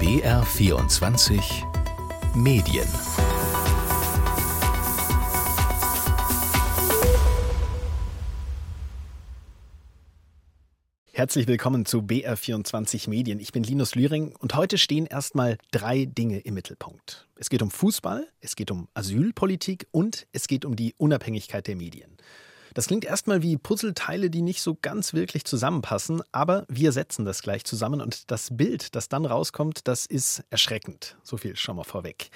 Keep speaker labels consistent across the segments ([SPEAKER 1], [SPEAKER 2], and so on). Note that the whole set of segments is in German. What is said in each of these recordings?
[SPEAKER 1] BR24 Medien Herzlich willkommen zu BR24 Medien. Ich bin Linus Lühring und heute stehen erstmal drei Dinge im Mittelpunkt. Es geht um Fußball, es geht um Asylpolitik und es geht um die Unabhängigkeit der Medien. Das klingt erstmal wie Puzzleteile, die nicht so ganz wirklich zusammenpassen, aber wir setzen das gleich zusammen und das Bild, das dann rauskommt, das ist erschreckend. So viel schon mal vorweg.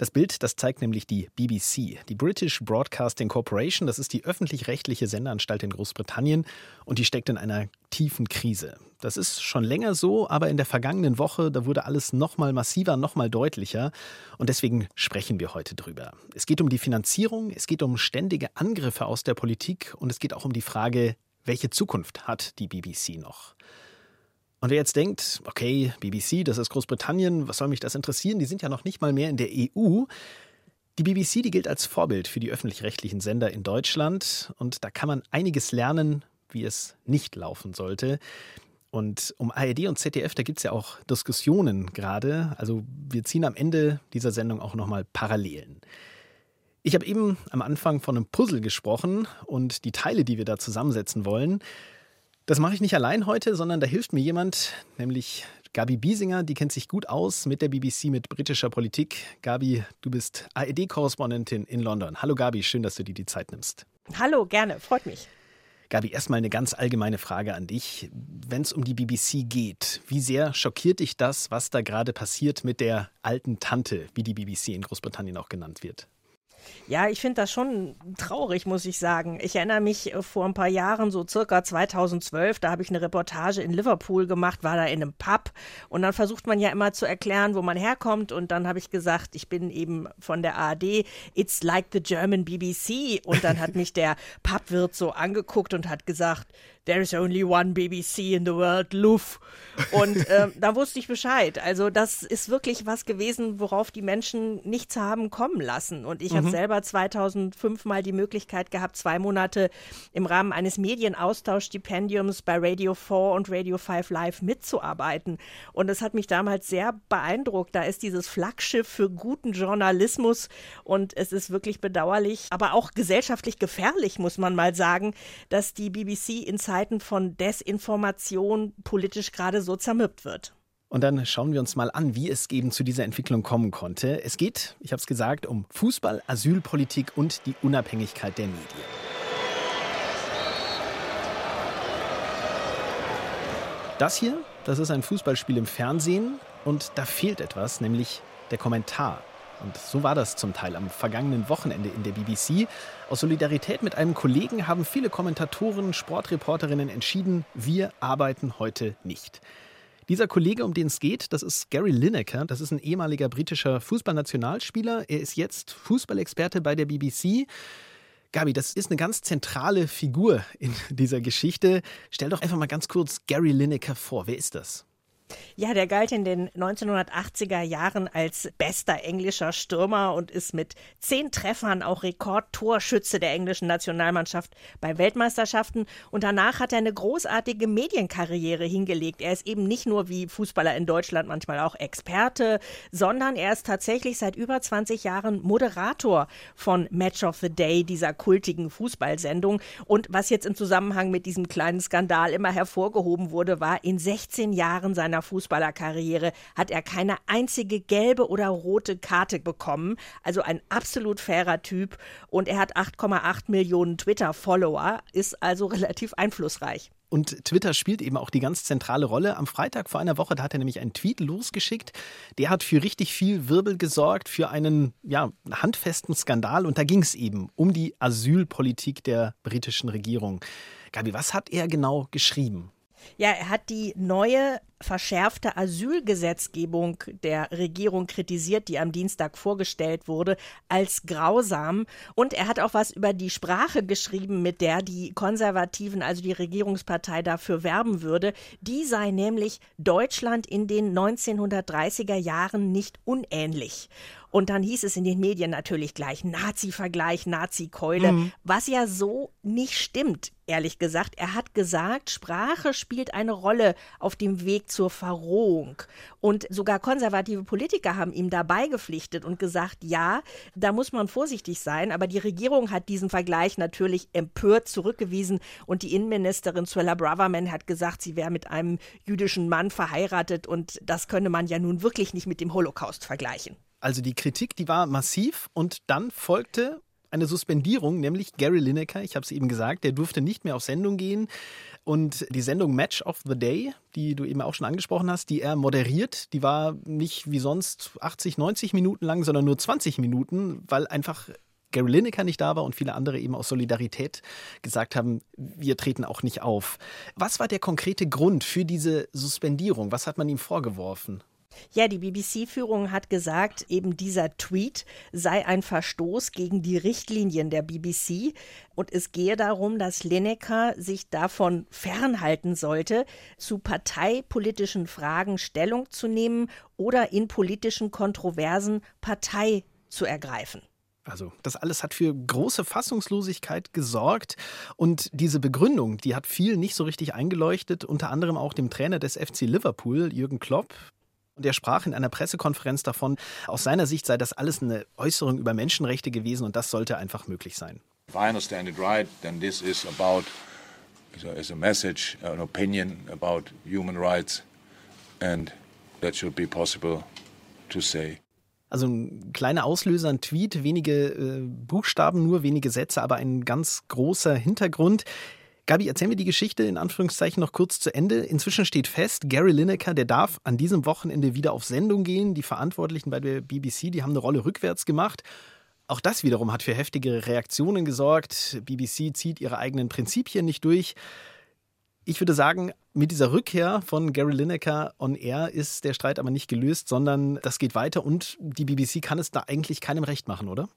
[SPEAKER 1] Das Bild, das zeigt nämlich die BBC, die British Broadcasting Corporation. Das ist die öffentlich-rechtliche Sendeanstalt in Großbritannien und die steckt in einer tiefen Krise. Das ist schon länger so, aber in der vergangenen Woche, da wurde alles noch mal massiver, noch mal deutlicher und deswegen sprechen wir heute drüber. Es geht um die Finanzierung, es geht um ständige Angriffe aus der Politik und es geht auch um die Frage, welche Zukunft hat die BBC noch? Und wer jetzt denkt, okay, BBC, das ist Großbritannien, was soll mich das interessieren? Die sind ja noch nicht mal mehr in der EU. Die BBC, die gilt als Vorbild für die öffentlich-rechtlichen Sender in Deutschland und da kann man einiges lernen, wie es nicht laufen sollte. Und um ARD und ZDF, da gibt es ja auch Diskussionen gerade. Also wir ziehen am Ende dieser Sendung auch nochmal Parallelen. Ich habe eben am Anfang von einem Puzzle gesprochen und die Teile, die wir da zusammensetzen wollen, das mache ich nicht allein heute, sondern da hilft mir jemand, nämlich Gabi Biesinger, die kennt sich gut aus mit der BBC, mit britischer Politik. Gabi, du bist AED-Korrespondentin in London. Hallo Gabi, schön, dass du dir die Zeit nimmst.
[SPEAKER 2] Hallo, gerne, freut mich.
[SPEAKER 1] Gabi, erstmal eine ganz allgemeine Frage an dich. Wenn es um die BBC geht, wie sehr schockiert dich das, was da gerade passiert mit der alten Tante, wie die BBC in Großbritannien auch genannt wird?
[SPEAKER 2] Ja, ich finde das schon traurig, muss ich sagen. Ich erinnere mich äh, vor ein paar Jahren, so circa 2012, da habe ich eine Reportage in Liverpool gemacht, war da in einem Pub. Und dann versucht man ja immer zu erklären, wo man herkommt. Und dann habe ich gesagt, ich bin eben von der ARD, it's like the German BBC und dann hat mich der Pubwirt so angeguckt und hat gesagt, there is only one BBC in the world, Luff. Und äh, da wusste ich Bescheid. Also das ist wirklich was gewesen, worauf die Menschen nichts haben kommen lassen. Und ich mhm. habe selber 2005 mal die Möglichkeit gehabt, zwei Monate im Rahmen eines Medienaustauschstipendiums bei Radio 4 und Radio 5 Live mitzuarbeiten. Und das hat mich damals sehr beeindruckt. Da ist dieses Flaggschiff für guten Journalismus und es ist wirklich bedauerlich, aber auch gesellschaftlich gefährlich, muss man mal sagen, dass die BBC in Zeiten von Desinformation politisch gerade so zermürbt wird.
[SPEAKER 1] Und dann schauen wir uns mal an, wie es eben zu dieser Entwicklung kommen konnte. Es geht, ich habe es gesagt, um Fußball, Asylpolitik und die Unabhängigkeit der Medien. Das hier, das ist ein Fußballspiel im Fernsehen und da fehlt etwas, nämlich der Kommentar. Und so war das zum Teil am vergangenen Wochenende in der BBC. Aus Solidarität mit einem Kollegen haben viele Kommentatoren, Sportreporterinnen entschieden, wir arbeiten heute nicht. Dieser Kollege, um den es geht, das ist Gary Lineker. Das ist ein ehemaliger britischer Fußballnationalspieler. Er ist jetzt Fußballexperte bei der BBC. Gabi, das ist eine ganz zentrale Figur in dieser Geschichte. Stell doch einfach mal ganz kurz Gary Lineker vor. Wer ist das?
[SPEAKER 2] Ja, der galt in den 1980er Jahren als bester englischer Stürmer und ist mit zehn Treffern auch Rekordtorschütze der englischen Nationalmannschaft bei Weltmeisterschaften. Und danach hat er eine großartige Medienkarriere hingelegt. Er ist eben nicht nur wie Fußballer in Deutschland manchmal auch Experte, sondern er ist tatsächlich seit über 20 Jahren Moderator von Match of the Day, dieser kultigen Fußballsendung. Und was jetzt im Zusammenhang mit diesem kleinen Skandal immer hervorgehoben wurde, war in 16 Jahren seiner seiner Fußballerkarriere hat er keine einzige gelbe oder rote Karte bekommen. Also ein absolut fairer Typ. Und er hat 8,8 Millionen Twitter-Follower, ist also relativ einflussreich.
[SPEAKER 1] Und Twitter spielt eben auch die ganz zentrale Rolle. Am Freitag vor einer Woche, da hat er nämlich einen Tweet losgeschickt. Der hat für richtig viel Wirbel gesorgt, für einen ja, handfesten Skandal. Und da ging es eben um die Asylpolitik der britischen Regierung. Gabi, was hat er genau geschrieben?
[SPEAKER 2] Ja, er hat die neue verschärfte Asylgesetzgebung der Regierung kritisiert, die am Dienstag vorgestellt wurde, als grausam. Und er hat auch was über die Sprache geschrieben, mit der die Konservativen, also die Regierungspartei, dafür werben würde. Die sei nämlich Deutschland in den 1930er Jahren nicht unähnlich. Und dann hieß es in den Medien natürlich gleich Nazi-Vergleich, Nazi-Keule, mhm. was ja so nicht stimmt ehrlich gesagt. Er hat gesagt, Sprache spielt eine Rolle auf dem Weg zur Verrohung. Und sogar konservative Politiker haben ihm dabei gepflichtet und gesagt, ja, da muss man vorsichtig sein. Aber die Regierung hat diesen Vergleich natürlich empört zurückgewiesen. Und die Innenministerin Suella Braverman hat gesagt, sie wäre mit einem jüdischen Mann verheiratet. Und das könne man ja nun wirklich nicht mit dem Holocaust vergleichen.
[SPEAKER 1] Also die Kritik, die war massiv und dann folgte eine Suspendierung, nämlich Gary Lineker, ich habe es eben gesagt, der durfte nicht mehr auf Sendung gehen. Und die Sendung Match of the Day, die du eben auch schon angesprochen hast, die er moderiert, die war nicht wie sonst 80, 90 Minuten lang, sondern nur 20 Minuten, weil einfach Gary Lineker nicht da war und viele andere eben aus Solidarität gesagt haben, wir treten auch nicht auf. Was war der konkrete Grund für diese Suspendierung? Was hat man ihm vorgeworfen?
[SPEAKER 2] Ja, die BBC-Führung hat gesagt, eben dieser Tweet sei ein Verstoß gegen die Richtlinien der BBC und es gehe darum, dass Lineker sich davon fernhalten sollte, zu parteipolitischen Fragen Stellung zu nehmen oder in politischen Kontroversen Partei zu ergreifen.
[SPEAKER 1] Also das alles hat für große Fassungslosigkeit gesorgt und diese Begründung, die hat viel nicht so richtig eingeleuchtet, unter anderem auch dem Trainer des FC Liverpool, Jürgen Klopp. Und er sprach in einer Pressekonferenz davon, aus seiner Sicht sei das alles eine Äußerung über Menschenrechte gewesen und das sollte einfach möglich sein.
[SPEAKER 3] If I understand it right, then this is about is a message, an opinion about human rights and that should be possible to say.
[SPEAKER 1] Also ein kleiner Auslöser, ein Tweet, wenige äh, Buchstaben nur, wenige Sätze, aber ein ganz großer Hintergrund. Gabi, erzähl mir die Geschichte in Anführungszeichen noch kurz zu Ende. Inzwischen steht fest, Gary Lineker, der darf an diesem Wochenende wieder auf Sendung gehen. Die Verantwortlichen bei der BBC, die haben eine Rolle rückwärts gemacht. Auch das wiederum hat für heftige Reaktionen gesorgt. BBC zieht ihre eigenen Prinzipien nicht durch. Ich würde sagen, mit dieser Rückkehr von Gary Lineker on Air ist der Streit aber nicht gelöst, sondern das geht weiter und die BBC kann es da eigentlich keinem recht machen, oder?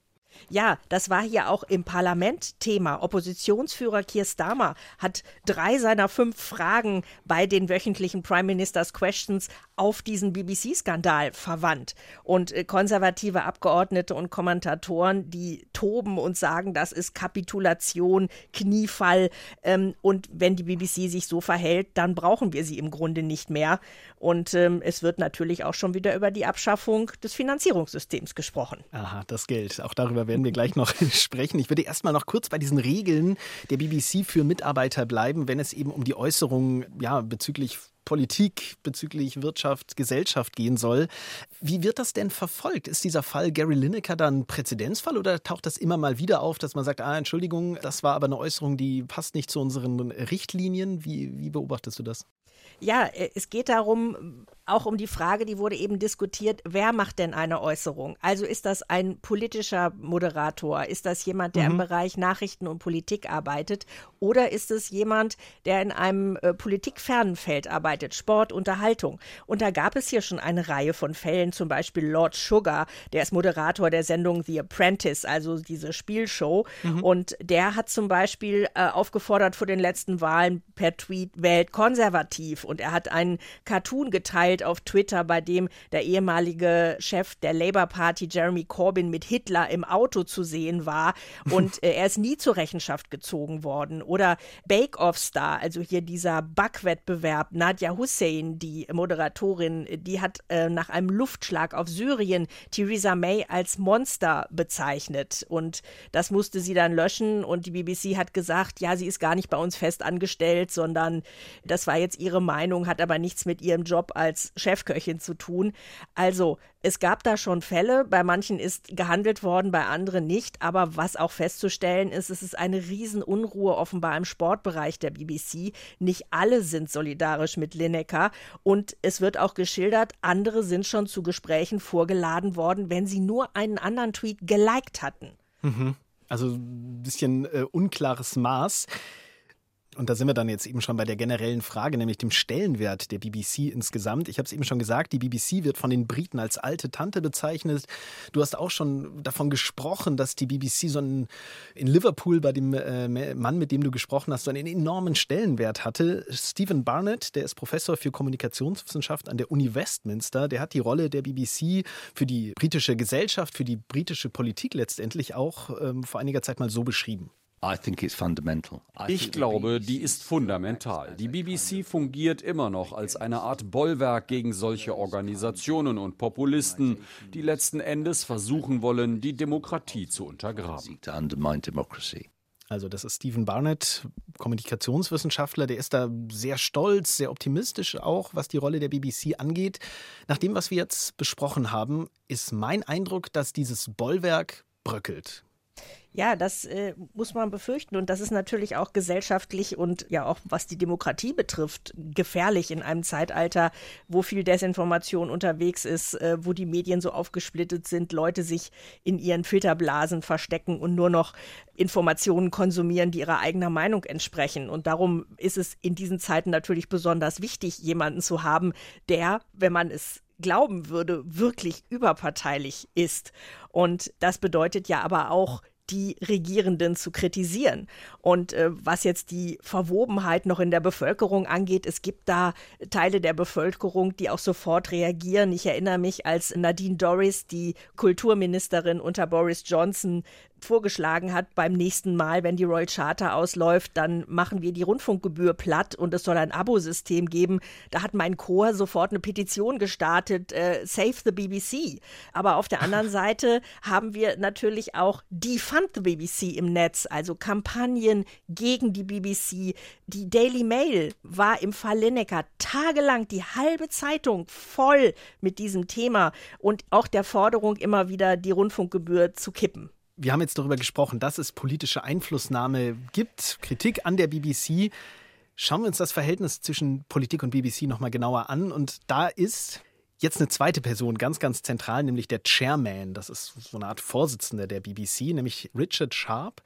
[SPEAKER 2] Ja, das war hier auch im Parlament Thema. Oppositionsführer Keir Starmer hat drei seiner fünf Fragen bei den wöchentlichen Prime Ministers Questions auf diesen BBC-Skandal verwandt. Und äh, konservative Abgeordnete und Kommentatoren, die toben und sagen, das ist Kapitulation, Kniefall. Ähm, und wenn die BBC sich so verhält, dann brauchen wir sie im Grunde nicht mehr. Und ähm, es wird natürlich auch schon wieder über die Abschaffung des Finanzierungssystems gesprochen.
[SPEAKER 1] Aha, das Geld. Auch darüber werden wir gleich noch sprechen. Ich würde erstmal noch kurz bei diesen Regeln der BBC für Mitarbeiter bleiben, wenn es eben um die Äußerungen ja, bezüglich Politik bezüglich Wirtschaft, Gesellschaft gehen soll. Wie wird das denn verfolgt? Ist dieser Fall Gary Lineker dann Präzedenzfall oder taucht das immer mal wieder auf, dass man sagt, ah, Entschuldigung, das war aber eine Äußerung, die passt nicht zu unseren Richtlinien? Wie, wie beobachtest du das?
[SPEAKER 2] Ja, äh, es geht darum, auch um die Frage, die wurde eben diskutiert, wer macht denn eine Äußerung? Also ist das ein politischer Moderator? Ist das jemand, der mhm. im Bereich Nachrichten und Politik arbeitet? Oder ist es jemand, der in einem äh, politikfernen Feld arbeitet, Sport, Unterhaltung? Und da gab es hier schon eine Reihe von Fällen, zum Beispiel Lord Sugar, der ist Moderator der Sendung The Apprentice, also diese Spielshow. Mhm. Und der hat zum Beispiel äh, aufgefordert vor den letzten Wahlen per Tweet, wählt konservativ. Und er hat einen Cartoon geteilt, geteilt auf Twitter, bei dem der ehemalige Chef der Labour Party, Jeremy Corbyn, mit Hitler im Auto zu sehen war. Und äh, er ist nie zur Rechenschaft gezogen worden. Oder Bake Off Star, also hier dieser Backwettbewerb, Nadja Hussein, die Moderatorin, die hat äh, nach einem Luftschlag auf Syrien Theresa May als Monster bezeichnet. Und das musste sie dann löschen. Und die BBC hat gesagt, ja, sie ist gar nicht bei uns fest angestellt, sondern das war jetzt ihre Meinung, hat aber nichts mit ihrem Job als Chefköchin zu tun. Also es gab da schon Fälle, bei manchen ist gehandelt worden, bei anderen nicht. Aber was auch festzustellen ist, es ist eine Riesenunruhe offenbar im Sportbereich der BBC. Nicht alle sind solidarisch mit Lineker. Und es wird auch geschildert, andere sind schon zu Gesprächen vorgeladen worden, wenn sie nur einen anderen Tweet geliked hatten.
[SPEAKER 1] Mhm. Also ein bisschen äh, unklares Maß. Und da sind wir dann jetzt eben schon bei der generellen Frage, nämlich dem Stellenwert der BBC insgesamt. Ich habe es eben schon gesagt, die BBC wird von den Briten als alte Tante bezeichnet. Du hast auch schon davon gesprochen, dass die BBC so einen, in Liverpool bei dem äh, Mann, mit dem du gesprochen hast, so einen enormen Stellenwert hatte. Stephen Barnett, der ist Professor für Kommunikationswissenschaft an der Uni Westminster, der hat die Rolle der BBC für die britische Gesellschaft, für die britische Politik letztendlich auch ähm, vor einiger Zeit mal so beschrieben.
[SPEAKER 4] Ich glaube, die ist fundamental. Die BBC fungiert immer noch als eine Art Bollwerk gegen solche Organisationen und Populisten, die letzten Endes versuchen wollen, die Demokratie zu untergraben.
[SPEAKER 1] Also das ist Stephen Barnett, Kommunikationswissenschaftler, der ist da sehr stolz, sehr optimistisch auch, was die Rolle der BBC angeht. Nach dem, was wir jetzt besprochen haben, ist mein Eindruck, dass dieses Bollwerk bröckelt.
[SPEAKER 2] Ja, das äh, muss man befürchten. Und das ist natürlich auch gesellschaftlich und ja auch was die Demokratie betrifft, gefährlich in einem Zeitalter, wo viel Desinformation unterwegs ist, äh, wo die Medien so aufgesplittet sind, Leute sich in ihren Filterblasen verstecken und nur noch Informationen konsumieren, die ihrer eigenen Meinung entsprechen. Und darum ist es in diesen Zeiten natürlich besonders wichtig, jemanden zu haben, der, wenn man es glauben würde, wirklich überparteilich ist. Und das bedeutet ja aber auch, die Regierenden zu kritisieren. Und äh, was jetzt die Verwobenheit noch in der Bevölkerung angeht, es gibt da Teile der Bevölkerung, die auch sofort reagieren. Ich erinnere mich, als Nadine Dorris, die Kulturministerin unter Boris Johnson, vorgeschlagen hat, beim nächsten Mal, wenn die Royal Charter ausläuft, dann machen wir die Rundfunkgebühr platt und es soll ein Abosystem geben. Da hat mein Chor sofort eine Petition gestartet, äh, Save the BBC. Aber auf der anderen Seite haben wir natürlich auch Defund the BBC im Netz, also Kampagnen gegen die BBC. Die Daily Mail war im Fall Lineker tagelang die halbe Zeitung voll mit diesem Thema und auch der Forderung, immer wieder die Rundfunkgebühr zu kippen.
[SPEAKER 1] Wir haben jetzt darüber gesprochen, dass es politische Einflussnahme gibt, Kritik an der BBC. Schauen wir uns das Verhältnis zwischen Politik und BBC nochmal genauer an. Und da ist jetzt eine zweite Person ganz, ganz zentral, nämlich der Chairman. Das ist so eine Art Vorsitzender der BBC, nämlich Richard Sharp.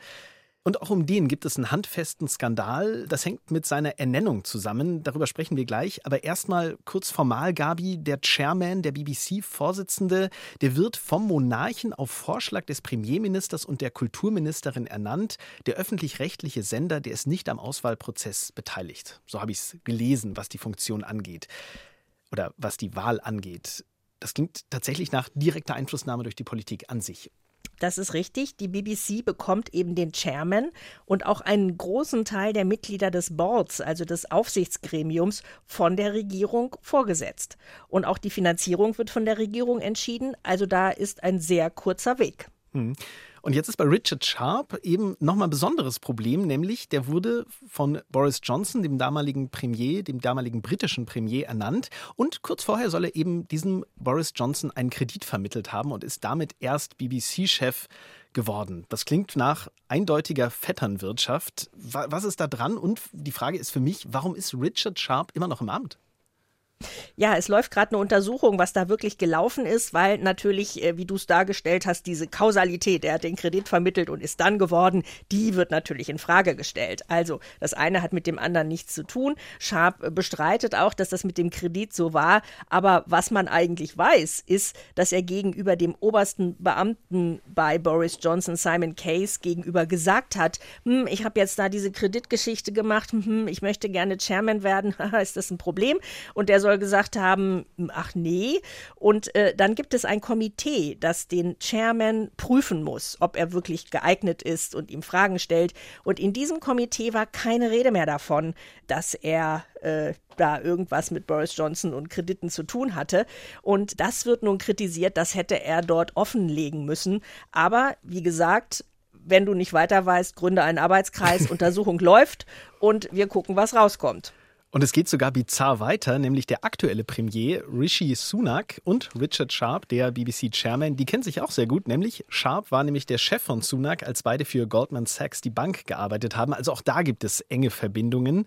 [SPEAKER 1] Und auch um den gibt es einen handfesten Skandal. Das hängt mit seiner Ernennung zusammen. Darüber sprechen wir gleich. Aber erstmal kurz formal, Gabi, der Chairman, der BBC-Vorsitzende, der wird vom Monarchen auf Vorschlag des Premierministers und der Kulturministerin ernannt. Der öffentlich-rechtliche Sender, der ist nicht am Auswahlprozess beteiligt. So habe ich es gelesen, was die Funktion angeht. Oder was die Wahl angeht. Das klingt tatsächlich nach direkter Einflussnahme durch die Politik an sich.
[SPEAKER 2] Das ist richtig. Die BBC bekommt eben den Chairman und auch einen großen Teil der Mitglieder des Boards, also des Aufsichtsgremiums, von der Regierung vorgesetzt. Und auch die Finanzierung wird von der Regierung entschieden. Also da ist ein sehr kurzer Weg.
[SPEAKER 1] Hm. Und jetzt ist bei Richard Sharp eben nochmal ein besonderes Problem, nämlich der wurde von Boris Johnson, dem damaligen Premier, dem damaligen britischen Premier, ernannt. Und kurz vorher soll er eben diesem Boris Johnson einen Kredit vermittelt haben und ist damit erst BBC-Chef geworden. Das klingt nach eindeutiger Vetternwirtschaft. Was ist da dran? Und die Frage ist für mich, warum ist Richard Sharp immer noch im Amt?
[SPEAKER 2] Ja, es läuft gerade eine Untersuchung, was da wirklich gelaufen ist, weil natürlich, äh, wie du es dargestellt hast, diese Kausalität, er hat den Kredit vermittelt und ist dann geworden, die wird natürlich in Frage gestellt. Also das eine hat mit dem anderen nichts zu tun. Sharp bestreitet auch, dass das mit dem Kredit so war. Aber was man eigentlich weiß, ist, dass er gegenüber dem obersten Beamten bei Boris Johnson, Simon Case, gegenüber gesagt hat, hm, ich habe jetzt da diese Kreditgeschichte gemacht, hm, ich möchte gerne Chairman werden, ist das ein Problem? Und der soll gesagt haben, ach nee. Und äh, dann gibt es ein Komitee, das den Chairman prüfen muss, ob er wirklich geeignet ist und ihm Fragen stellt. Und in diesem Komitee war keine Rede mehr davon, dass er äh, da irgendwas mit Boris Johnson und Krediten zu tun hatte. Und das wird nun kritisiert, das hätte er dort offenlegen müssen. Aber wie gesagt, wenn du nicht weiter weißt, gründe einen Arbeitskreis, Untersuchung läuft und wir gucken, was rauskommt.
[SPEAKER 1] Und es geht sogar bizarr weiter, nämlich der aktuelle Premier Rishi Sunak und Richard Sharp, der BBC-Chairman, die kennen sich auch sehr gut, nämlich Sharp war nämlich der Chef von Sunak, als beide für Goldman Sachs die Bank gearbeitet haben. Also auch da gibt es enge Verbindungen.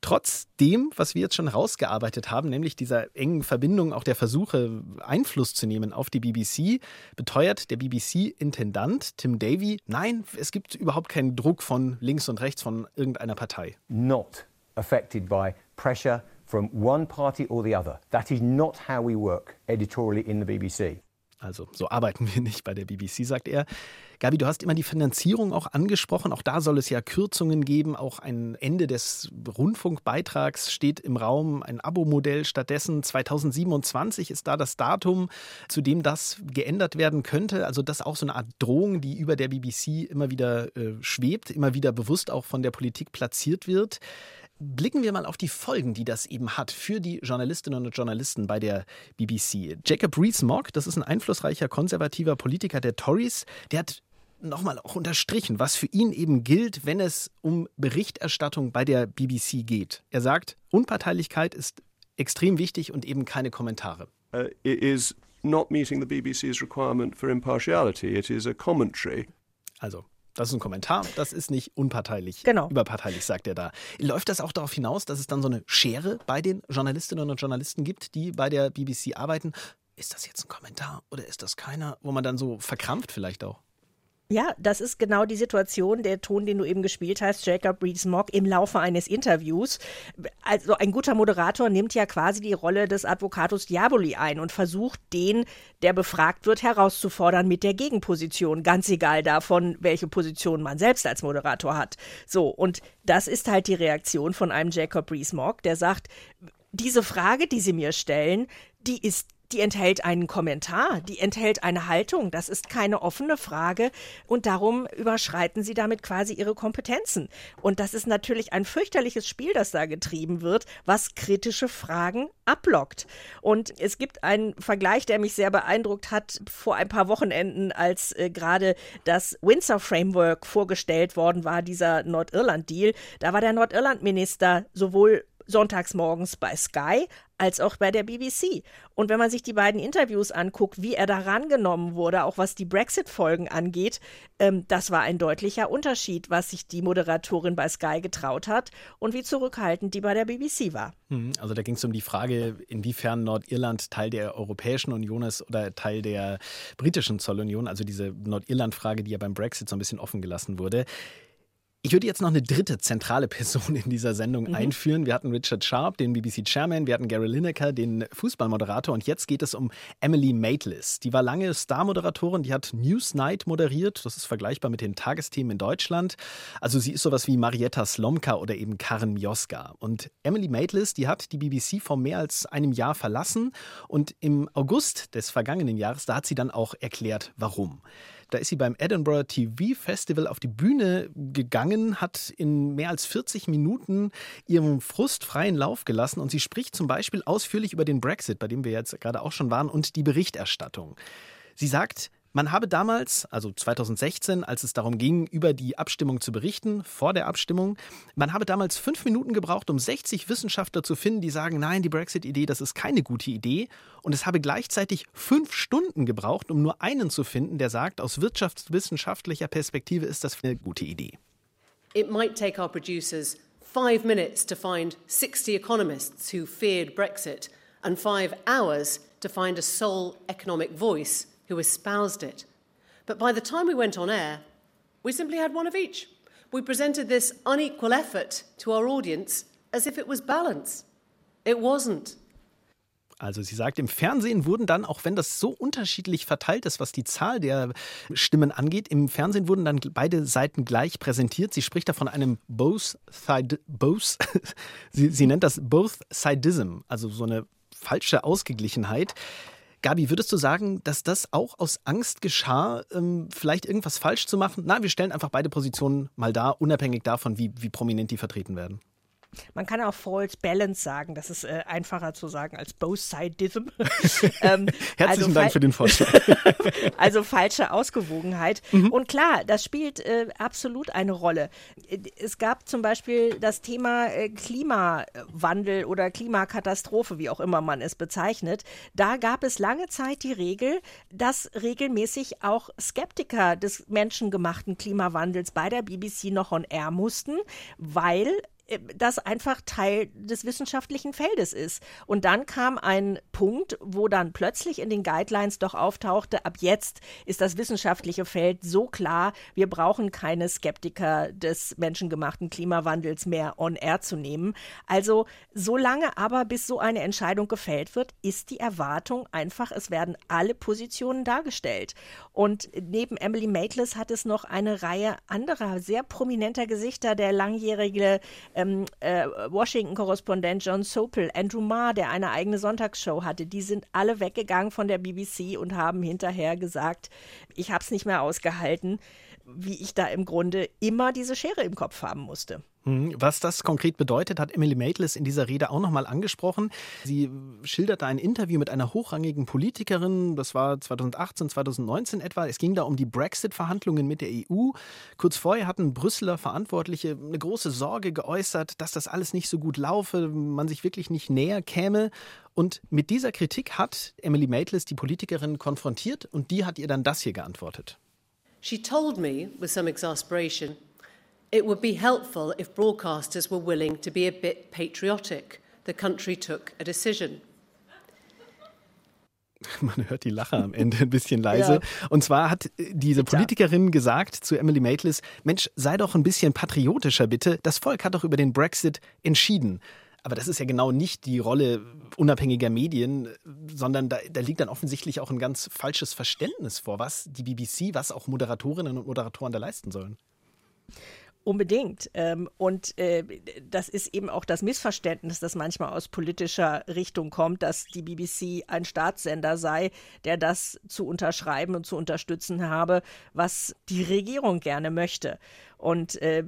[SPEAKER 1] Trotz dem, was wir jetzt schon rausgearbeitet haben, nämlich dieser engen Verbindung, auch der Versuche, Einfluss zu nehmen auf die BBC, beteuert der BBC-Intendant Tim Davy, nein, es gibt überhaupt keinen Druck von links und rechts von irgendeiner Partei.
[SPEAKER 5] Not affected by pressure from one party or the other. That is not how we work editorially in the BBC.
[SPEAKER 1] Also so arbeiten wir nicht bei der BBC, sagt er. Gabi, du hast immer die Finanzierung auch angesprochen. Auch da soll es ja Kürzungen geben. Auch ein Ende des Rundfunkbeitrags steht im Raum. Ein Abo-Modell stattdessen. 2027 ist da das Datum, zu dem das geändert werden könnte. Also das ist auch so eine Art Drohung, die über der BBC immer wieder äh, schwebt, immer wieder bewusst auch von der Politik platziert wird. Blicken wir mal auf die Folgen, die das eben hat für die Journalistinnen und Journalisten bei der BBC. Jacob Rees-Mogg, das ist ein einflussreicher konservativer Politiker der Tories, der hat nochmal auch unterstrichen, was für ihn eben gilt, wenn es um Berichterstattung bei der BBC geht. Er sagt, Unparteilichkeit ist extrem wichtig und eben keine Kommentare.
[SPEAKER 6] Uh, it is not meeting the BBC's requirement for impartiality. It is a commentary.
[SPEAKER 1] Also das ist ein Kommentar, das ist nicht unparteilich,
[SPEAKER 2] genau.
[SPEAKER 1] überparteilich, sagt er da. Läuft das auch darauf hinaus, dass es dann so eine Schere bei den Journalistinnen und Journalisten gibt, die bei der BBC arbeiten? Ist das jetzt ein Kommentar oder ist das keiner, wo man dann so verkrampft vielleicht auch?
[SPEAKER 2] Ja, das ist genau die Situation, der Ton, den du eben gespielt hast, Jacob Rees-Mogg im Laufe eines Interviews. Also ein guter Moderator nimmt ja quasi die Rolle des Advocatus Diaboli ein und versucht, den, der befragt wird, herauszufordern mit der Gegenposition, ganz egal davon, welche Position man selbst als Moderator hat. So, und das ist halt die Reaktion von einem Jacob Rees-Mogg, der sagt, diese Frage, die Sie mir stellen, die ist die enthält einen Kommentar, die enthält eine Haltung. Das ist keine offene Frage und darum überschreiten sie damit quasi ihre Kompetenzen. Und das ist natürlich ein fürchterliches Spiel, das da getrieben wird, was kritische Fragen ablockt. Und es gibt einen Vergleich, der mich sehr beeindruckt hat vor ein paar Wochenenden, als äh, gerade das Windsor Framework vorgestellt worden war, dieser Nordirland-Deal. Da war der Nordirland-Minister sowohl sonntags morgens bei Sky als auch bei der BBC. Und wenn man sich die beiden Interviews anguckt, wie er da rangenommen wurde, auch was die Brexit-Folgen angeht, ähm, das war ein deutlicher Unterschied, was sich die Moderatorin bei Sky getraut hat und wie zurückhaltend die bei der BBC war.
[SPEAKER 1] Hm, also da ging es um die Frage, inwiefern Nordirland Teil der Europäischen Union ist oder Teil der britischen Zollunion, also diese Nordirland-Frage, die ja beim Brexit so ein bisschen offen gelassen wurde. Ich würde jetzt noch eine dritte zentrale Person in dieser Sendung mhm. einführen. Wir hatten Richard Sharp, den BBC-Chairman, wir hatten Gary Lineker, den Fußballmoderator und jetzt geht es um Emily Maitlis. Die war lange Star-Moderatorin, die hat Newsnight moderiert. Das ist vergleichbar mit den Tagesthemen in Deutschland. Also sie ist sowas wie Marietta Slomka oder eben Karen Mioska. Und Emily Maitlis, die hat die BBC vor mehr als einem Jahr verlassen und im August des vergangenen Jahres, da hat sie dann auch erklärt, warum. Da ist sie beim Edinburgh TV Festival auf die Bühne gegangen, hat in mehr als 40 Minuten ihren Frust freien Lauf gelassen und sie spricht zum Beispiel ausführlich über den Brexit, bei dem wir jetzt gerade auch schon waren, und die Berichterstattung. Sie sagt, man habe damals, also 2016, als es darum ging, über die Abstimmung zu berichten, vor der Abstimmung, man habe damals fünf Minuten gebraucht, um 60 Wissenschaftler zu finden, die sagen, nein, die Brexit-Idee, das ist keine gute Idee. Und es habe gleichzeitig fünf Stunden gebraucht, um nur einen zu finden, der sagt, aus wirtschaftswissenschaftlicher Perspektive ist das eine gute Idee.
[SPEAKER 7] It might take our producers five minutes to find 60 economists who feared Brexit and five hours to find a sole economic voice who espoused it. But by the time we went on air, we simply had one of each. We presented this unequal effort to our audience as if it was balance. It wasn't.
[SPEAKER 1] Also sie sagt, im Fernsehen wurden dann, auch wenn das so unterschiedlich verteilt ist, was die Zahl der Stimmen angeht, im Fernsehen wurden dann beide Seiten gleich präsentiert. Sie spricht da von einem both side, both, sie, sie nennt das both sidism, also so eine falsche Ausgeglichenheit. Gabi, würdest du sagen, dass das auch aus Angst geschah, ähm, vielleicht irgendwas falsch zu machen? Na, wir stellen einfach beide Positionen mal da, unabhängig davon, wie, wie prominent die vertreten werden.
[SPEAKER 2] Man kann auch false balance sagen. Das ist äh, einfacher zu sagen als both sidism. ähm,
[SPEAKER 1] Herzlichen also Dank für den Vorschlag.
[SPEAKER 2] also falsche Ausgewogenheit. Mhm. Und klar, das spielt äh, absolut eine Rolle. Es gab zum Beispiel das Thema äh, Klimawandel oder Klimakatastrophe, wie auch immer man es bezeichnet. Da gab es lange Zeit die Regel, dass regelmäßig auch Skeptiker des menschengemachten Klimawandels bei der BBC noch on air mussten, weil äh, das einfach Teil des wissenschaftlichen Feldes ist. Und dann kam ein Punkt, wo dann plötzlich in den Guidelines doch auftauchte, ab jetzt ist das wissenschaftliche Feld so klar, wir brauchen keine Skeptiker des menschengemachten Klimawandels mehr on air zu nehmen. Also so lange aber, bis so eine Entscheidung gefällt wird, ist die Erwartung einfach, es werden alle Positionen dargestellt. Und neben Emily Maitlis hat es noch eine Reihe anderer sehr prominenter Gesichter, der langjährige ähm, äh, Washington-Korrespondent John Sopel, Andrew Marr, der eine eigene Sonntagsshow hatte, die sind alle weggegangen von der BBC und haben hinterher gesagt, ich habe es nicht mehr ausgehalten, wie ich da im Grunde immer diese Schere im Kopf haben musste.
[SPEAKER 1] Hm, was das konkret bedeutet, hat Emily Maitlis in dieser Rede auch nochmal angesprochen. Sie schilderte ein Interview mit einer hochrangigen Politikerin, das war 2018, 2019 etwa. Es ging da um die Brexit-Verhandlungen mit der EU. Kurz vorher hatten Brüsseler Verantwortliche eine große Sorge geäußert, dass das alles nicht so gut laufe, man sich wirklich nicht näher käme. Und mit dieser Kritik hat Emily Maitlis die Politikerin konfrontiert und die hat ihr dann das hier geantwortet.
[SPEAKER 7] She told me, with some exasperation, it would be helpful if broadcasters were willing to be a bit patriotic. The country took a decision.
[SPEAKER 1] Man hört die Lache am Ende ein bisschen leise. Ja. Und zwar hat äh, diese Politikerin gesagt zu Emily Maitlis: Mensch, sei doch ein bisschen patriotischer bitte. Das Volk hat doch über den Brexit entschieden. Aber das ist ja genau nicht die Rolle unabhängiger Medien, sondern da, da, liegt dann offensichtlich auch ein ganz falsches Verständnis vor, was die BBC, was auch Moderatorinnen und Moderatoren da leisten sollen.
[SPEAKER 2] Unbedingt. Ähm, und äh, das ist eben auch das Missverständnis, das manchmal aus politischer Richtung kommt, dass die BBC ein Staatssender sei, der das zu unterschreiben und zu unterstützen habe, was die Regierung gerne möchte. Und äh,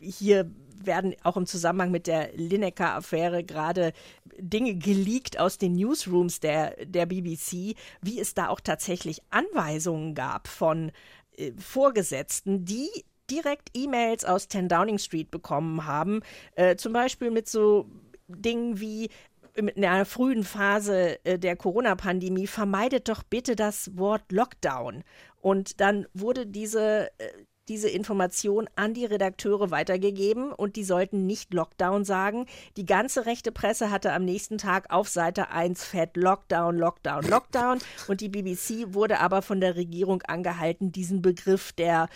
[SPEAKER 2] hier werden auch im Zusammenhang mit der Lineker-Affäre gerade Dinge geleakt aus den Newsrooms der, der BBC, wie es da auch tatsächlich Anweisungen gab von äh, Vorgesetzten, die direkt E-Mails aus 10 Downing Street bekommen haben, äh, zum Beispiel mit so Dingen wie in einer frühen Phase äh, der Corona-Pandemie vermeidet doch bitte das Wort Lockdown. Und dann wurde diese äh, diese Information an die Redakteure weitergegeben und die sollten nicht Lockdown sagen. Die ganze rechte Presse hatte am nächsten Tag auf Seite 1 fett Lockdown, Lockdown, Lockdown und die BBC wurde aber von der Regierung angehalten, diesen Begriff, der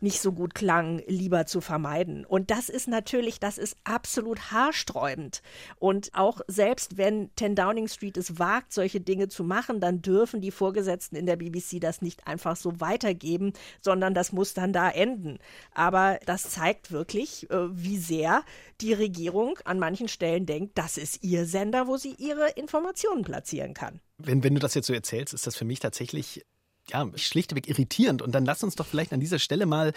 [SPEAKER 2] nicht so gut klang, lieber zu vermeiden. Und das ist natürlich, das ist absolut haarsträubend. Und auch selbst wenn 10 Downing Street es wagt, solche Dinge zu machen, dann dürfen die Vorgesetzten in der BBC das nicht einfach so weitergeben, sondern das muss dann da enden. Aber das zeigt wirklich, äh, wie sehr die Regierung an manchen Stellen denkt, das ist ihr Sender, wo sie ihre Informationen platzieren kann.
[SPEAKER 1] Wenn, wenn du das jetzt so erzählst, ist das für mich tatsächlich ja, schlichtweg irritierend. Und dann lass uns doch vielleicht an dieser Stelle mal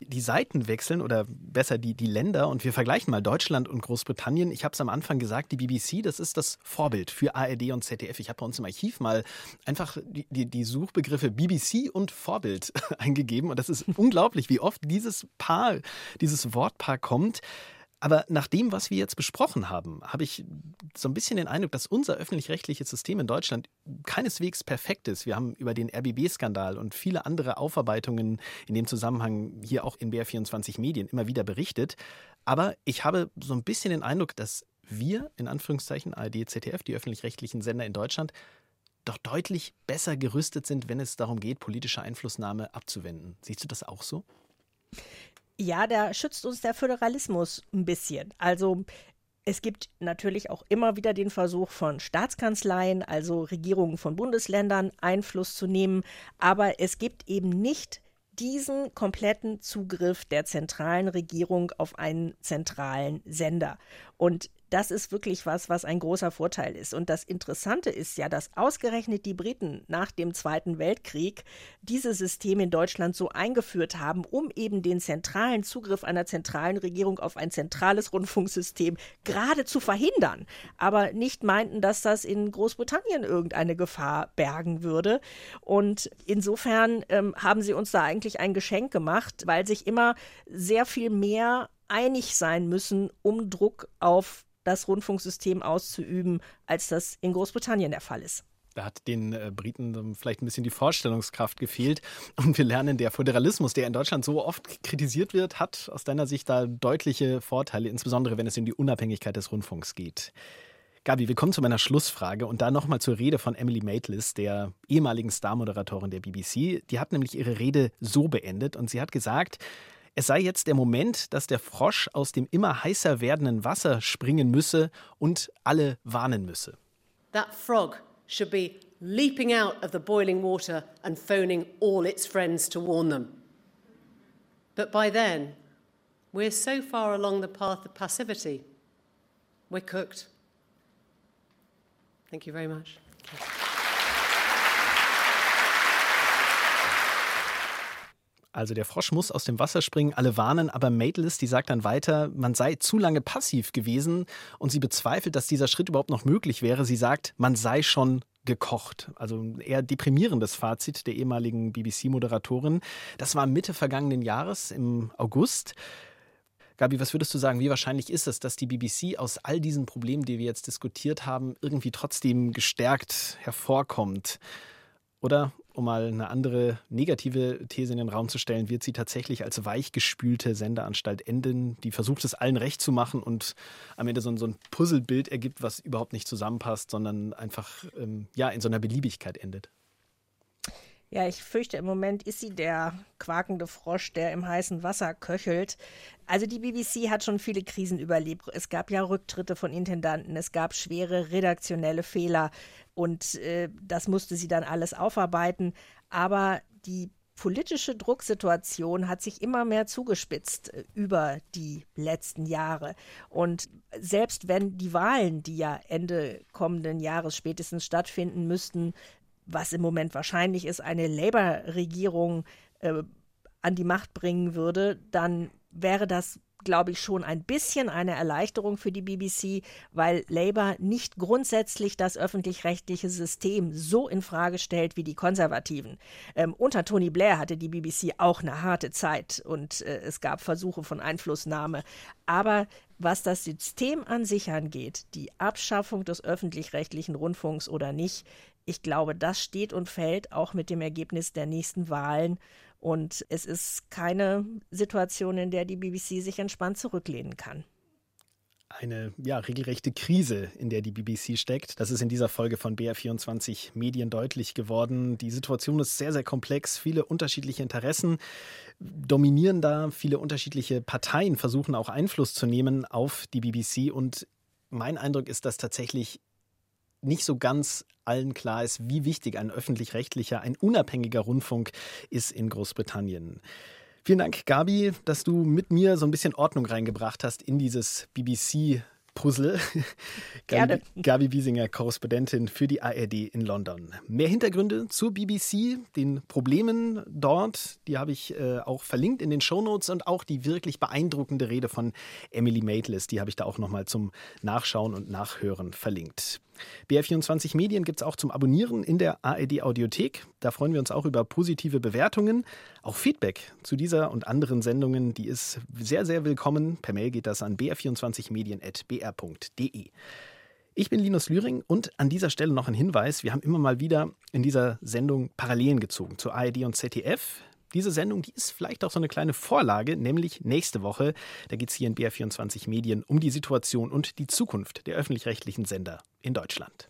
[SPEAKER 1] die Seiten wechseln oder besser die, die Länder und wir vergleichen mal Deutschland und Großbritannien. Ich habe es am Anfang gesagt, die BBC, das ist das Vorbild für ARD und ZDF. Ich habe bei uns im Archiv mal einfach die, die, die Suchbegriffe BBC und Vorbild eingegeben und das ist unglaublich, wie oft dieses Paar, dieses Wortpaar kommt. Aber nach dem, was wir jetzt besprochen haben, habe ich so ein bisschen den Eindruck, dass unser öffentlich-rechtliches System in Deutschland keineswegs perfekt ist. Wir haben über den RBB-Skandal und viele andere Aufarbeitungen in dem Zusammenhang hier auch in BR24 Medien immer wieder berichtet. Aber ich habe so ein bisschen den Eindruck, dass wir, in Anführungszeichen ARD, ZDF, die öffentlich-rechtlichen Sender in Deutschland, doch deutlich besser gerüstet sind, wenn es darum geht, politische Einflussnahme abzuwenden. Siehst du das auch so?
[SPEAKER 2] Ja, da schützt uns der Föderalismus ein bisschen. Also es gibt natürlich auch immer wieder den Versuch von Staatskanzleien, also Regierungen von Bundesländern, Einfluss zu nehmen, aber es gibt eben nicht diesen kompletten Zugriff der zentralen Regierung auf einen zentralen Sender. Und das ist wirklich was, was ein großer Vorteil ist. Und das Interessante ist ja, dass ausgerechnet die Briten nach dem Zweiten Weltkrieg dieses System in Deutschland so eingeführt haben, um eben den zentralen Zugriff einer zentralen Regierung auf ein zentrales Rundfunksystem gerade zu verhindern, aber nicht meinten, dass das in Großbritannien irgendeine Gefahr bergen würde. Und insofern ähm, haben sie uns da eigentlich ein Geschenk gemacht, weil sich immer sehr viel mehr einig sein müssen, um Druck auf das Rundfunksystem auszuüben, als das in Großbritannien der Fall ist.
[SPEAKER 1] Da hat den äh, Briten vielleicht ein bisschen die Vorstellungskraft gefehlt. Und wir lernen, der Föderalismus, der in Deutschland so oft kritisiert wird, hat aus deiner Sicht da deutliche Vorteile, insbesondere wenn es um die Unabhängigkeit des Rundfunks geht. Gabi, wir kommen zu meiner Schlussfrage und da nochmal zur Rede von Emily Maitlis, der ehemaligen Star-Moderatorin der BBC. Die hat nämlich ihre Rede so beendet und sie hat gesagt, es sei jetzt der Moment, dass der Frosch aus dem immer heißer werdenden Wasser springen müsse und alle warnen müsse.
[SPEAKER 7] That frog should be leaping out of the boiling water and phoning all its friends to warn them. But by then, we're so far along the path of passivity, we're cooked. Thank you very much.
[SPEAKER 1] Also der Frosch muss aus dem Wasser springen, alle warnen, aber Maitlis, die sagt dann weiter, man sei zu lange passiv gewesen und sie bezweifelt, dass dieser Schritt überhaupt noch möglich wäre. Sie sagt, man sei schon gekocht. Also ein eher deprimierendes Fazit der ehemaligen BBC-Moderatorin. Das war Mitte vergangenen Jahres im August. Gabi, was würdest du sagen, wie wahrscheinlich ist es, dass die BBC aus all diesen Problemen, die wir jetzt diskutiert haben, irgendwie trotzdem gestärkt hervorkommt? Oder, um mal eine andere negative These in den Raum zu stellen, wird sie tatsächlich als weichgespülte Sendeanstalt enden, die versucht es allen recht zu machen und am Ende so ein, so ein Puzzlebild ergibt, was überhaupt nicht zusammenpasst, sondern einfach ähm, ja, in so einer Beliebigkeit endet?
[SPEAKER 2] Ja, ich fürchte, im Moment ist sie der quakende Frosch, der im heißen Wasser köchelt. Also die BBC hat schon viele Krisen überlebt. Es gab ja Rücktritte von Intendanten, es gab schwere redaktionelle Fehler und äh, das musste sie dann alles aufarbeiten. Aber die politische Drucksituation hat sich immer mehr zugespitzt äh, über die letzten Jahre. Und selbst wenn die Wahlen, die ja Ende kommenden Jahres spätestens stattfinden müssten, was im Moment wahrscheinlich ist, eine Labour-Regierung äh, an die Macht bringen würde, dann wäre das glaube ich, schon ein bisschen eine Erleichterung für die BBC, weil Labour nicht grundsätzlich das öffentlich-rechtliche System so in Frage stellt wie die Konservativen. Ähm, unter Tony Blair hatte die BBC auch eine harte Zeit und äh, es gab Versuche von Einflussnahme. Aber was das System an sich angeht, die Abschaffung des öffentlich-rechtlichen Rundfunks oder nicht, ich glaube, das steht und fällt auch mit dem Ergebnis der nächsten Wahlen. Und es ist keine Situation, in der die BBC sich entspannt zurücklehnen kann
[SPEAKER 1] eine ja, regelrechte Krise, in der die BBC steckt. Das ist in dieser Folge von BR24 Medien deutlich geworden. Die Situation ist sehr, sehr komplex. Viele unterschiedliche Interessen dominieren da. Viele unterschiedliche Parteien versuchen auch Einfluss zu nehmen auf die BBC. Und mein Eindruck ist, dass tatsächlich nicht so ganz allen klar ist, wie wichtig ein öffentlich-rechtlicher, ein unabhängiger Rundfunk ist in Großbritannien. Vielen Dank, Gabi, dass du mit mir so ein bisschen Ordnung reingebracht hast in dieses BBC Puzzle.
[SPEAKER 2] Gerne.
[SPEAKER 1] Gabi Biesinger, Korrespondentin für die ARD in London. Mehr Hintergründe zur BBC, den Problemen dort, die habe ich äh, auch verlinkt in den Shownotes und auch die wirklich beeindruckende Rede von Emily Maitlis, die habe ich da auch nochmal zum Nachschauen und Nachhören verlinkt. BR24 Medien gibt es auch zum Abonnieren in der ARD Audiothek. Da freuen wir uns auch über positive Bewertungen. Auch Feedback zu dieser und anderen Sendungen, die ist sehr, sehr willkommen. Per Mail geht das an br24medien.br.de. Ich bin Linus Lühring und an dieser Stelle noch ein Hinweis. Wir haben immer mal wieder in dieser Sendung Parallelen gezogen zu ARD und ZDF. Diese Sendung, die ist vielleicht auch so eine kleine Vorlage, nämlich nächste Woche. Da geht es hier in BR24 Medien um die Situation und die Zukunft der öffentlich-rechtlichen Sender in Deutschland.